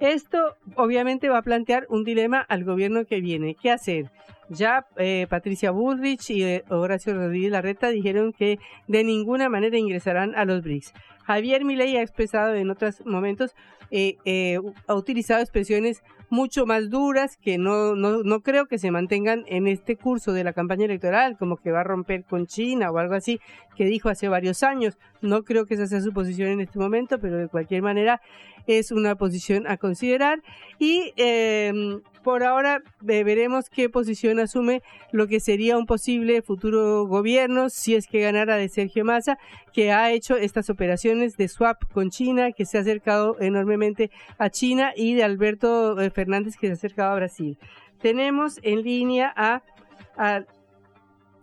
Esto obviamente va a plantear un dilema al gobierno que viene. ¿Qué hacer? Ya eh, Patricia Bullrich y eh, Horacio Rodríguez Larreta dijeron que de ninguna manera ingresarán a los BRICS. Javier Milei ha expresado en otros momentos, eh, ha utilizado expresiones mucho más duras que no, no, no creo que se mantengan en este curso de la campaña electoral, como que va a romper con China o algo así, que dijo hace varios años. No creo que esa sea su posición en este momento, pero de cualquier manera es una posición a considerar. Y eh, por ahora veremos qué posición asume lo que sería un posible futuro gobierno si es que ganara de Sergio Massa, que ha hecho estas operaciones de swap con China, que se ha acercado enormemente a China, y de Alberto eh, Fernández, que se ha acercado a Brasil. Tenemos en línea a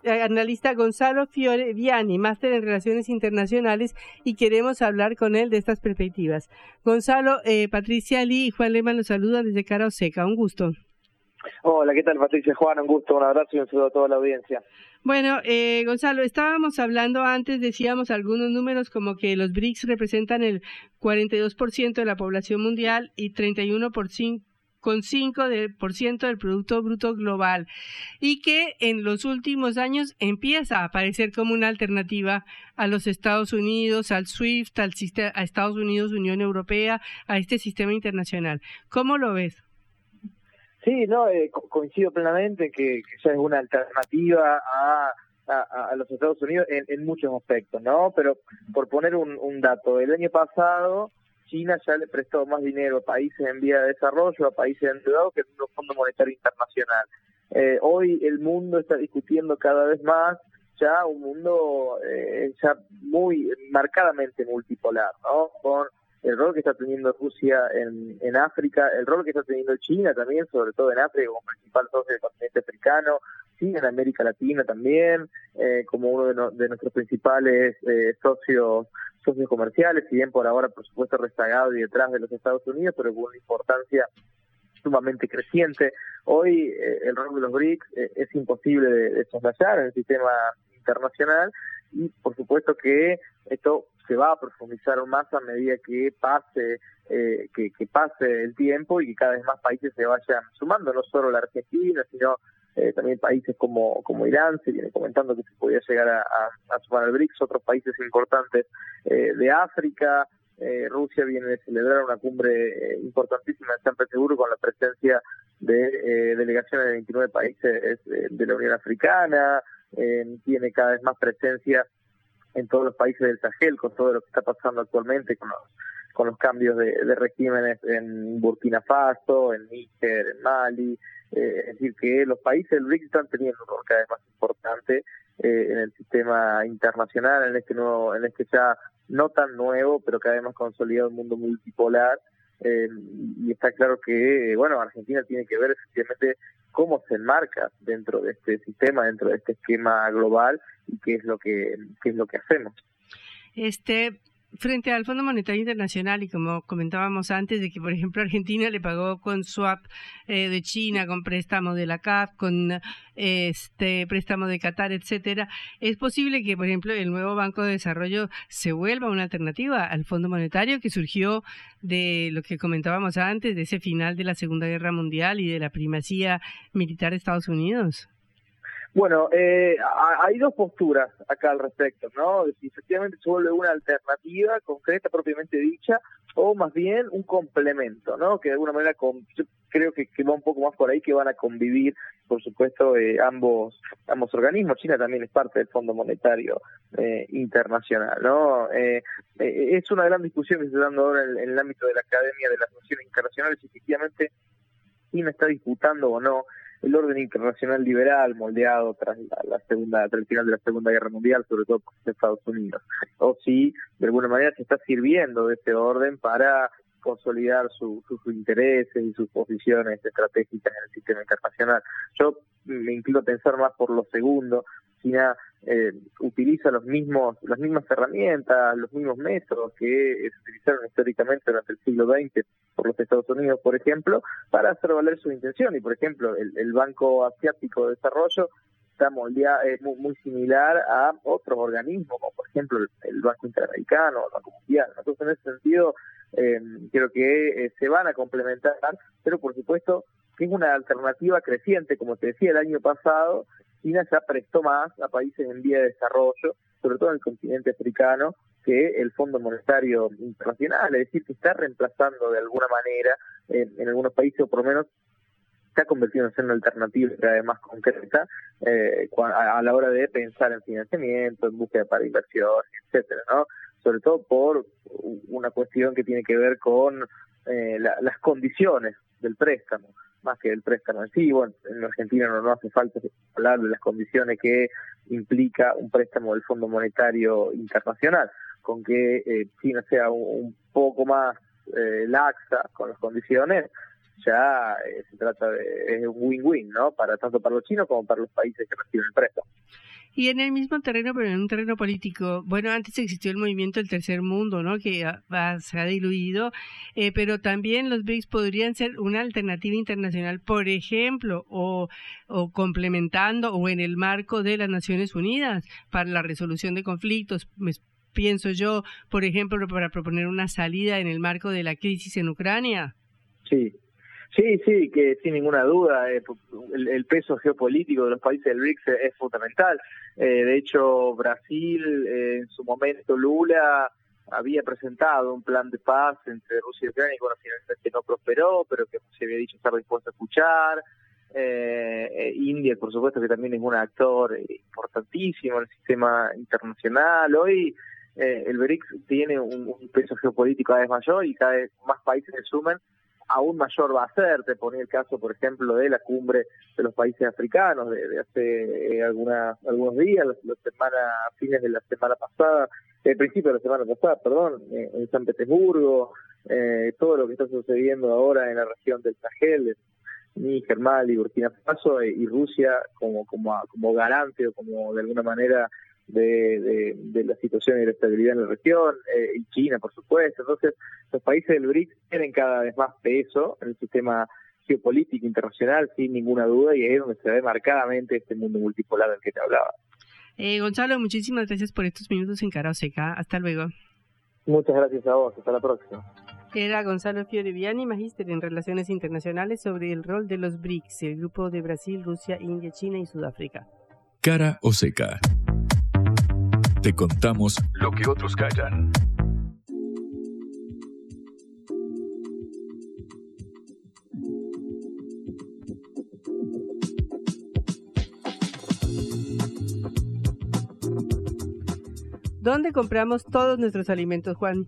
analista Gonzalo Fiore Viani, máster en Relaciones Internacionales, y queremos hablar con él de estas perspectivas. Gonzalo, eh, Patricia Lee y Juan Lema los saludan desde Cara Oseca. Un gusto. Hola, ¿qué tal Patricia Juan? Un gusto, un abrazo y un saludo a toda la audiencia. Bueno, eh, Gonzalo, estábamos hablando antes, decíamos algunos números como que los BRICS representan el 42% de la población mundial y 31% con 5% del Producto Bruto Global y que en los últimos años empieza a aparecer como una alternativa a los Estados Unidos, al SWIFT, al a Estados Unidos, Unión Europea, a este sistema internacional. ¿Cómo lo ves? Sí, no, eh, coincido plenamente que, que ya es una alternativa a los Estados Unidos en, muchos aspectos, ¿no? Pero por poner un dato, el año pasado China ya le prestó más dinero a países en vía de desarrollo, a países endeudados que el Fondo Monetario Internacional. Eh, hoy el mundo está discutiendo cada vez más ya un mundo eh, ya muy marcadamente multipolar, ¿no? Con el rol que está teniendo Rusia en, en África, el rol que está teniendo China también, sobre todo en África como principal socio del continente africano, sí, en América Latina también, eh, como uno de, de nuestros principales eh, socios socios comerciales, si bien por ahora, por supuesto, rezagado y detrás de los Estados Unidos, pero con una importancia sumamente creciente. Hoy eh, el rol de los BRICS eh, es imposible de, de soslayar en el sistema internacional y por supuesto que esto se va a profundizar más a medida que pase eh, que, que, pase el tiempo y que cada vez más países se vayan sumando, no solo la Argentina, sino eh, también países como, como Irán, se viene comentando que se podía llegar a, a, sumar al BRICS, otros países importantes eh, de África, eh, Rusia viene de celebrar una cumbre importantísima en San Petersburgo con la presencia de delegaciones de 29 países de la Unión Africana, tiene cada vez más presencia en todos los países del Sahel con todo lo que está pasando actualmente con los, con los cambios de, regímenes en Burkina Faso, en Níger, en Mali, eh, es decir, que los países del BRICS están teniendo un rol cada vez más importante eh, en el sistema internacional, en este nuevo, en este ya no tan nuevo, pero cada vez más consolidado mundo multipolar. Eh, y está claro que, bueno, Argentina tiene que ver efectivamente cómo se enmarca dentro de este sistema, dentro de este esquema global y qué es lo que, qué es lo que hacemos. Este, frente al Fondo Monetario Internacional y como comentábamos antes de que por ejemplo Argentina le pagó con swap eh, de China, con préstamo de la CAF, con este préstamo de Qatar, etcétera, es posible que por ejemplo el nuevo Banco de Desarrollo se vuelva una alternativa al Fondo Monetario que surgió de lo que comentábamos antes de ese final de la Segunda Guerra Mundial y de la primacía militar de Estados Unidos. Bueno, eh, hay dos posturas acá al respecto, ¿no? si efectivamente se vuelve una alternativa concreta propiamente dicha o más bien un complemento, ¿no? Que de alguna manera con, yo creo que, va un poco más por ahí que van a convivir, por supuesto, eh, ambos ambos organismos. China también es parte del Fondo Monetario eh, Internacional, ¿no? Eh, eh, es una gran discusión que se está dando ahora en, en el ámbito de la Academia de las Naciones Internacionales si efectivamente China está disputando o no el orden internacional liberal moldeado tras la, segunda, tras el final de la Segunda Guerra Mundial, sobre todo por Estados Unidos, o si de alguna manera se está sirviendo de ese orden para consolidar sus intereses y sus posiciones estratégicas en el sistema internacional. Yo me inclino a pensar más por lo segundo, China eh, utiliza los mismos, las mismas herramientas, los mismos métodos que se utilizaron históricamente durante el siglo XX por los Estados Unidos, por ejemplo, para hacer valer su intención. Y, por ejemplo, el, Banco Asiático de Desarrollo está moldeado, eh, muy, muy, similar a otros organismos, como por ejemplo el, Banco Interamericano, el Banco Mundial. Entonces, en ese sentido, eh, creo que eh, se van a complementar, pero por supuesto es una alternativa creciente, como te decía el año pasado, China ya prestó más a países en vía de desarrollo, sobre todo en el continente africano, que el Fondo Monetario Internacional, es decir, que está reemplazando de alguna manera en algunos países, o por lo menos está convirtiendo en una alternativa cada vez más concreta eh, a, la hora de pensar en financiamiento, en búsqueda para inversión, etcétera, ¿no? Sobre todo por una cuestión que tiene que ver con eh, las condiciones del préstamo. Más que del préstamo en sí. Bueno, en Argentina no, no hace falta hablar de las condiciones que implica un préstamo del Fondo Monetario Internacional, con que eh, China sea un, poco más eh, laxa con las condiciones, ya eh, se trata de un win-win, ¿no? Para tanto para los chinos como para los países que reciben el préstamo. Y en el mismo terreno, pero en un terreno político, bueno, antes existió el movimiento del tercer mundo, ¿no? Que se ha diluido, eh, pero también los BRICS podrían ser una alternativa internacional, por ejemplo, o, o complementando o en el marco de las Naciones Unidas para la resolución de conflictos. Pues, pienso yo, por ejemplo, para proponer una salida en el marco de la crisis en Ucrania. Sí, Sí, sí, que sin ninguna duda eh, el, peso geopolítico de los países del BRICS es, fundamental. Eh, de hecho, Brasil, eh, en su momento Lula, había presentado un plan de paz entre Rusia y Ucrania, y bueno, finalmente no prosperó, pero que se había dicho estar dispuesto a escuchar. India, por supuesto, que también es un actor importantísimo en el sistema internacional. Hoy el BRICS tiene un, un, peso geopolítico cada vez mayor y cada vez más países se suman aún mayor va a ser. Te ponía el caso, por ejemplo, de la cumbre de los países africanos de, hace eh, algunos días, la, semana, fines de la semana pasada, el principio de la semana pasada, perdón, eh, en San Petersburgo, eh, todo lo que está sucediendo ahora en la región del Sahel, Níger, Mali, Burkina Faso y Rusia como, como, como garante o como de alguna manera de, de, la situación y la estabilidad en la región, eh, y China, por supuesto. Entonces, los países del BRICS tienen cada vez más peso en el sistema geopolítico internacional, sin ninguna duda, y ahí es donde se ve marcadamente este mundo multipolar del que te hablaba. Eh, Gonzalo, muchísimas gracias por estos minutos en Cara Seca. Hasta luego. Muchas gracias a vos. Hasta la próxima. Era Gonzalo Fioreviani, magíster en Relaciones Internacionales, sobre el rol de los BRICS, el grupo de Brasil, Rusia, India, China y Sudáfrica. Cara o seca. Te contamos lo que otros callan. ¿Dónde compramos todos nuestros alimentos, Juan?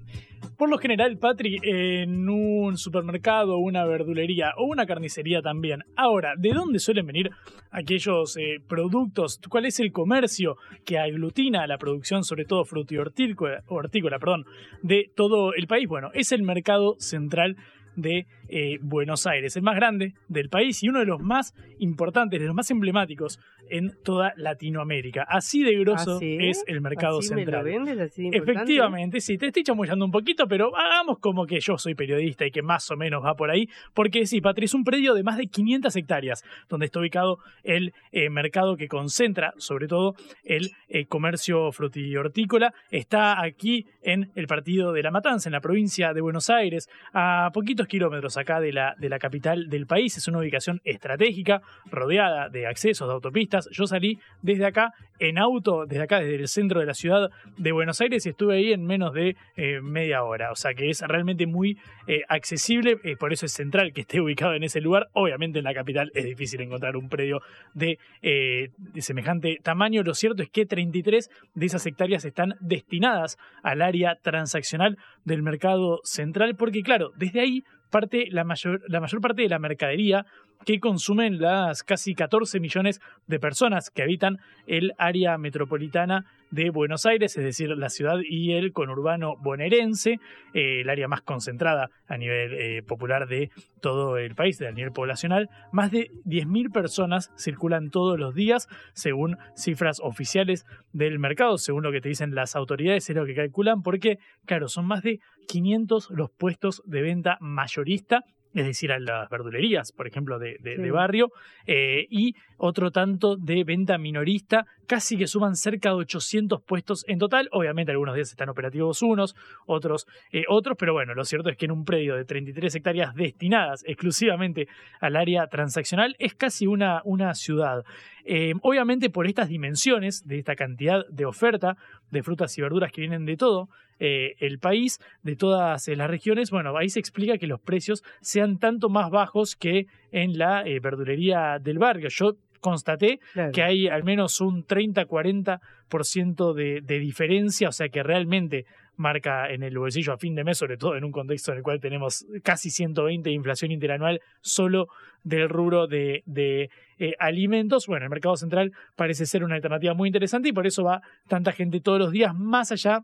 Por lo general, Patrick, en un supermercado, una verdulería o una carnicería también. Ahora, ¿de dónde suelen venir aquellos eh, productos? ¿Cuál es el comercio que aglutina la producción, sobre todo frutícola, hortícola, perdón, de todo el país? Bueno, es el mercado central de eh, Buenos Aires, el más grande del país y uno de los más importantes, de los más emblemáticos en toda Latinoamérica. Así de grosso ¿Ah, es el mercado central. Efectivamente, sí, te estoy chamullando un poquito, pero hagamos como que yo soy periodista y que más o menos va por ahí, porque sí, Patri, es un predio de más de 500 hectáreas, donde está ubicado el eh, mercado que concentra, sobre todo, el eh, comercio hortícola Está aquí en el partido de La Matanza, en la provincia de Buenos Aires, a poquitos kilómetros acá de la, de la capital del país. Es una ubicación estratégica, rodeada de accesos, de autopistas. Yo salí desde acá en auto, desde acá, desde el centro de la ciudad de Buenos Aires y estuve ahí en menos de eh, media hora. O sea que es realmente muy eh, accesible, eh, por eso es central que esté ubicado en ese lugar. Obviamente en la capital es difícil encontrar un predio de, de semejante tamaño. Lo cierto es que 33 de esas hectáreas están destinadas al área transaccional del mercado central, porque claro, desde ahí parte la mayor, la mayor parte de la mercadería que consumen las casi 14 millones de personas que habitan el área metropolitana de Buenos Aires, es decir, la ciudad y el conurbano bonaerense, eh, el área más concentrada a nivel eh, popular de todo el país, a nivel poblacional. Más de 10.000 personas circulan todos los días, según cifras oficiales del mercado, según lo que te dicen las autoridades, es lo que calculan, porque, claro, son más de 500 los puestos de venta mayorista es decir, a las verdulerías, por ejemplo, de, barrio, eh, y otro tanto de venta minorista, casi que suman cerca de 800 puestos en total. Obviamente algunos días están operativos unos, otros eh, otros, pero bueno, lo cierto es que en un predio de 33 hectáreas destinadas exclusivamente al área transaccional es casi una, una ciudad. Eh, obviamente por estas dimensiones de esta cantidad de oferta de frutas y verduras que vienen de todo eh, el país, de todas eh, las regiones, bueno, ahí se explica que los precios sean tanto más bajos que en la verdulería del barrio. Yo constaté que hay al menos un 30-40% de, de diferencia, o sea que realmente marca en el bolsillo a fin de mes, sobre todo en un contexto en el cual tenemos casi 120 de inflación interanual solo del rubro de, de eh, alimentos. Bueno, el mercado central parece ser una alternativa muy interesante y por eso va tanta gente todos los días más allá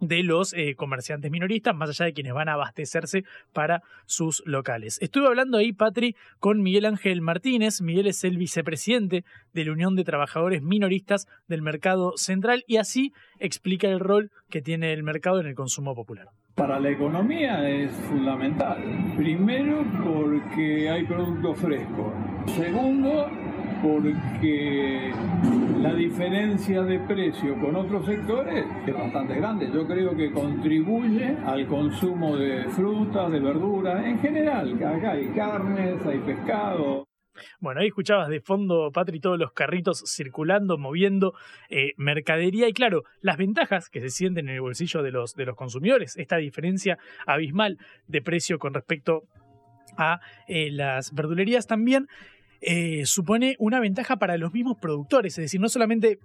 de los eh, comerciantes minoristas, más allá de quienes van a abastecerse para sus locales. Estuve hablando ahí, Patri, con Miguel Ángel Martínez. Miguel es el vicepresidente de la Unión de Trabajadores Minoristas del Mercado Central y así explica el rol que tiene el mercado en el consumo popular. Para la economía es fundamental. Primero porque hay productos frescos. Segundo porque la diferencia de precio con otros sectores es bastante grande. Yo creo que contribuye al consumo de frutas, de verduras, en general. Acá hay carnes, hay pescado. Bueno, ahí escuchabas de fondo, Patri, todos los carritos circulando, moviendo eh, mercadería y claro, las ventajas que se sienten en el bolsillo de los, de los consumidores, esta diferencia abismal de precio con respecto a eh, las verdulerías también eh, supone una ventaja para los mismos productores, es decir, no solamente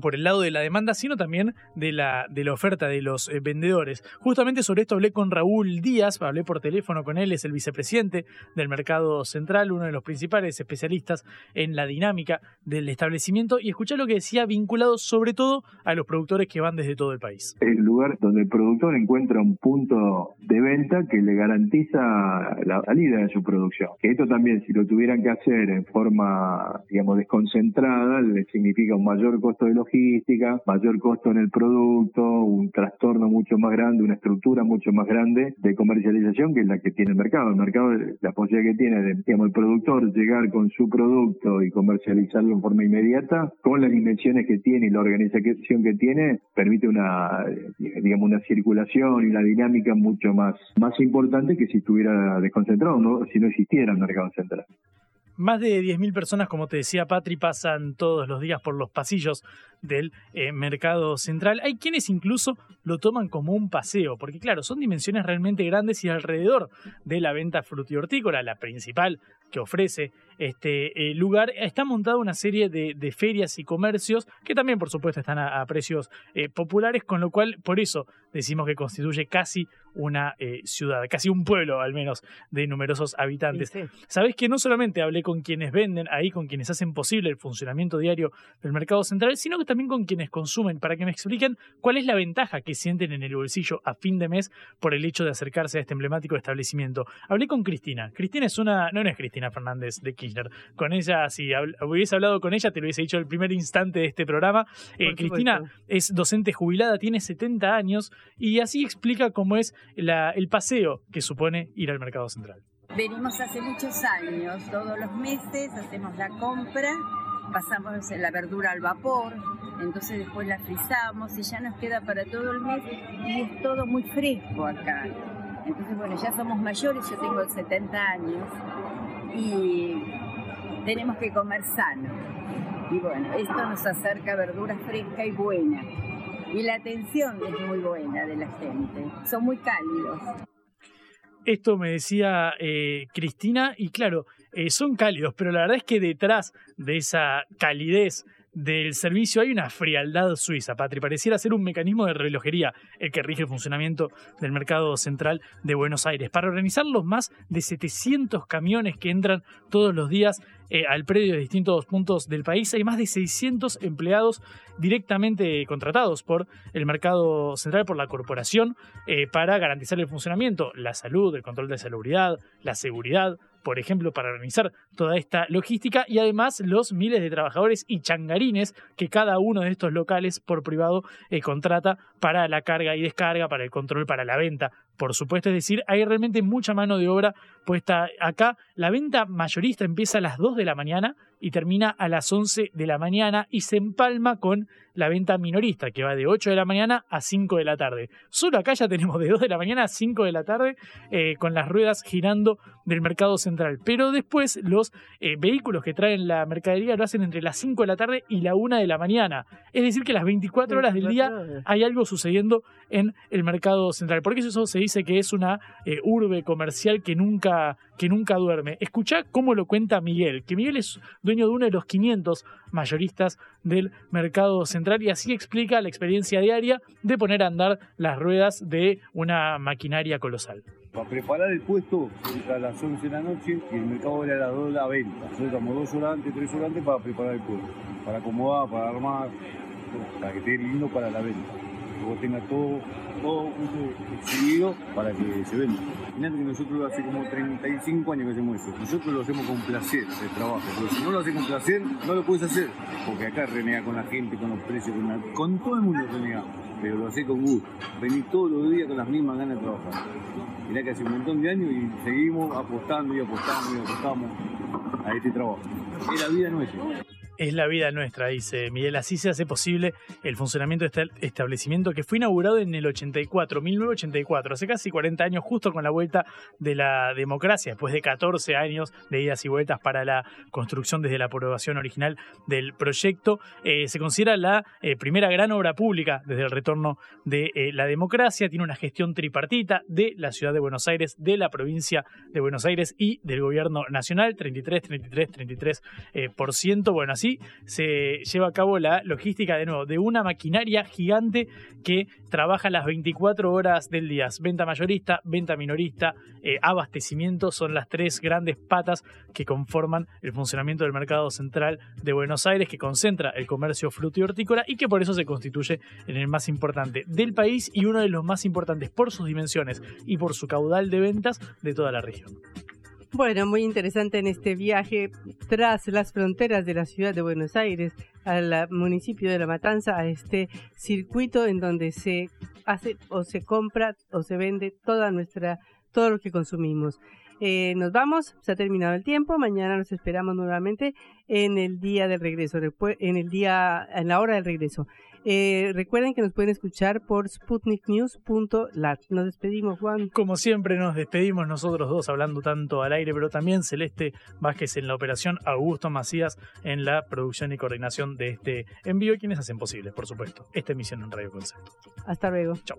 por el lado de la demanda, sino también de la, de la oferta de los eh, vendedores. Justamente sobre esto hablé con Raúl Díaz, hablé por teléfono con él, es el vicepresidente del Mercado Central, uno de los principales especialistas en la dinámica del establecimiento, y escuché lo que decía vinculado sobre todo a los productores que van desde todo el país. El lugar donde el productor encuentra un punto de venta que le garantiza la salida de su producción. Que esto también, si lo tuvieran que hacer en forma, digamos, desconcentrada, le significa un mayor costo de logística, mayor costo en el producto, un trastorno mucho más grande, una estructura mucho más grande de comercialización que es la que tiene el mercado. El mercado, la posibilidad que tiene de, el productor llegar con su producto y comercializarlo en forma inmediata, con las dimensiones que tiene y la organización que tiene, permite una, digamos, una circulación y una dinámica mucho más, más importante que si estuviera desconcentrado, ¿no? si no existiera el mercado central. Más de 10.000 personas, como te decía Patri, pasan todos los días por los pasillos del eh, mercado central. Hay quienes incluso lo toman como un paseo, porque claro, son dimensiones realmente grandes y alrededor de la venta frutihortícola, la principal que ofrece este eh, lugar, está montada una serie de, ferias y comercios que también, por supuesto, están a, precios eh, populares, con lo cual, por eso decimos que constituye casi una ciudad, casi un pueblo al menos de numerosos habitantes. Sabes que no solamente hablé con quienes venden ahí, con quienes hacen posible el funcionamiento diario del mercado central, sino que también con quienes consumen, para que me expliquen cuál es la ventaja que sienten en el bolsillo a fin de mes por el hecho de acercarse a este emblemático establecimiento. Hablé con Cristina. Cristina es una, no, es Cristina Fernández de Kirchner. Con ella, si hubiese hablado con ella, te lo hubiese dicho el primer instante de este programa. Eh, Cristina es docente jubilada, tiene 70 años y así explica cómo es la, el paseo que supone ir al mercado central. Venimos hace muchos años, todos los meses hacemos la compra pasamos la verdura al vapor, entonces después la frizamos y ya nos queda para todo el mes y es todo muy fresco acá. Entonces, bueno, ya somos mayores, yo tengo 70 años y tenemos que comer sano. Y bueno, esto nos acerca a verdura fresca y buena. Y la atención es muy buena de la gente, son muy cálidos. Esto me decía eh, Cristina y claro, eh, son cálidos, pero la verdad es que detrás de esa calidez del servicio hay una frialdad suiza, Patri. Pareciera ser un mecanismo de relojería el que rige el funcionamiento del mercado central de Buenos Aires. Para organizar los más de 700 camiones que entran todos los días eh, al predio de distintos puntos del país, hay más de 600 empleados directamente contratados por el mercado central, por la corporación, eh, para garantizar el funcionamiento, la salud, el control de salubridad, la seguridad, por ejemplo, para organizar toda esta logística y además los miles de trabajadores y changarines que cada uno de estos locales por privado eh, contrata para la carga y descarga, para el control, para la venta. Por supuesto, es decir, hay realmente mucha mano de obra puesta acá. La venta mayorista empieza a las 2 de la mañana y termina a las 11 de la mañana y se empalma con la venta minorista que va de 8 de la mañana a 5 de la tarde. Solo acá ya tenemos de 2 de la mañana a 5 de la tarde eh, con las ruedas girando del mercado central. Pero después los eh, vehículos que traen la mercadería lo hacen entre las 5 de la tarde y la 1 de la mañana. Es decir, que las 24 horas del día hay algo sucediendo en el mercado central. Porque eso se dice que es una eh, urbe comercial que nunca, que nunca duerme. Escuchá cómo lo cuenta Miguel, que Miguel es dueño de uno de los 500 mayoristas del mercado central y así explica la experiencia diaria de poner a andar las ruedas de una maquinaria colosal. Para preparar el puesto a las 11 de la noche y el mercado era a las 2 de la venta. Nosotros estamos dos horas antes, tres horas antes para preparar el puesto, para acomodar, para armar, para que esté lindo para la venta. Luego tenga todo, todo exhibido para que se venda. Imagínate que nosotros hace como 35 años que hacemos eso. Nosotros lo hacemos con placer, el trabajo. Porque si no lo haces con placer, no lo puedes hacer. Porque acá renega con la gente, con los precios, con todo el mundo renega. Pero lo haces con gusto. Venís todos los días con las mismas ganas de trabajar. Mirá que hace un montón de años y seguimos apostando y apostando y apostamos a este trabajo. Es la vida nuestra es la vida nuestra, dice Miguel. Así se hace posible el funcionamiento de este establecimiento que fue inaugurado en el 84, 1984, hace casi 40 años, justo con la vuelta de la democracia, después de 14 años de idas y vueltas para la construcción desde la aprobación original del proyecto. Eh, se considera la eh, primera gran obra pública desde el retorno de eh, la democracia. Tiene una gestión tripartita de la ciudad de Buenos Aires, de la provincia de Buenos Aires y del gobierno nacional, 33, 33, 33 por ciento. Bueno, así se lleva a cabo la logística de nuevo de una maquinaria gigante que trabaja las 24 horas del día. Venta mayorista, venta minorista, eh, abastecimiento son las tres grandes patas que conforman el funcionamiento del mercado central de Buenos Aires, que concentra el comercio fruto y hortícola y que por eso se constituye en el más importante del país y uno de los más importantes por sus dimensiones y por su caudal de ventas de toda la región. Bueno, muy interesante en este viaje tras las fronteras de la ciudad de Buenos Aires al municipio de La Matanza, a este circuito en donde se hace o se compra o se vende toda nuestra, todo lo que consumimos. Eh, nos vamos, se ha terminado el tiempo, mañana nos esperamos nuevamente en el día del regreso, en el día, en la hora del regreso. Eh, recuerden que nos pueden escuchar por sputniknews.lat. Nos despedimos, Juan. Como siempre, nos despedimos nosotros dos hablando tanto al aire, pero también Celeste Vázquez en la operación, Augusto Macías en la producción y coordinación de este envío y quienes hacen posible, por supuesto, esta emisión en Radio Concepto. Hasta luego. Chau.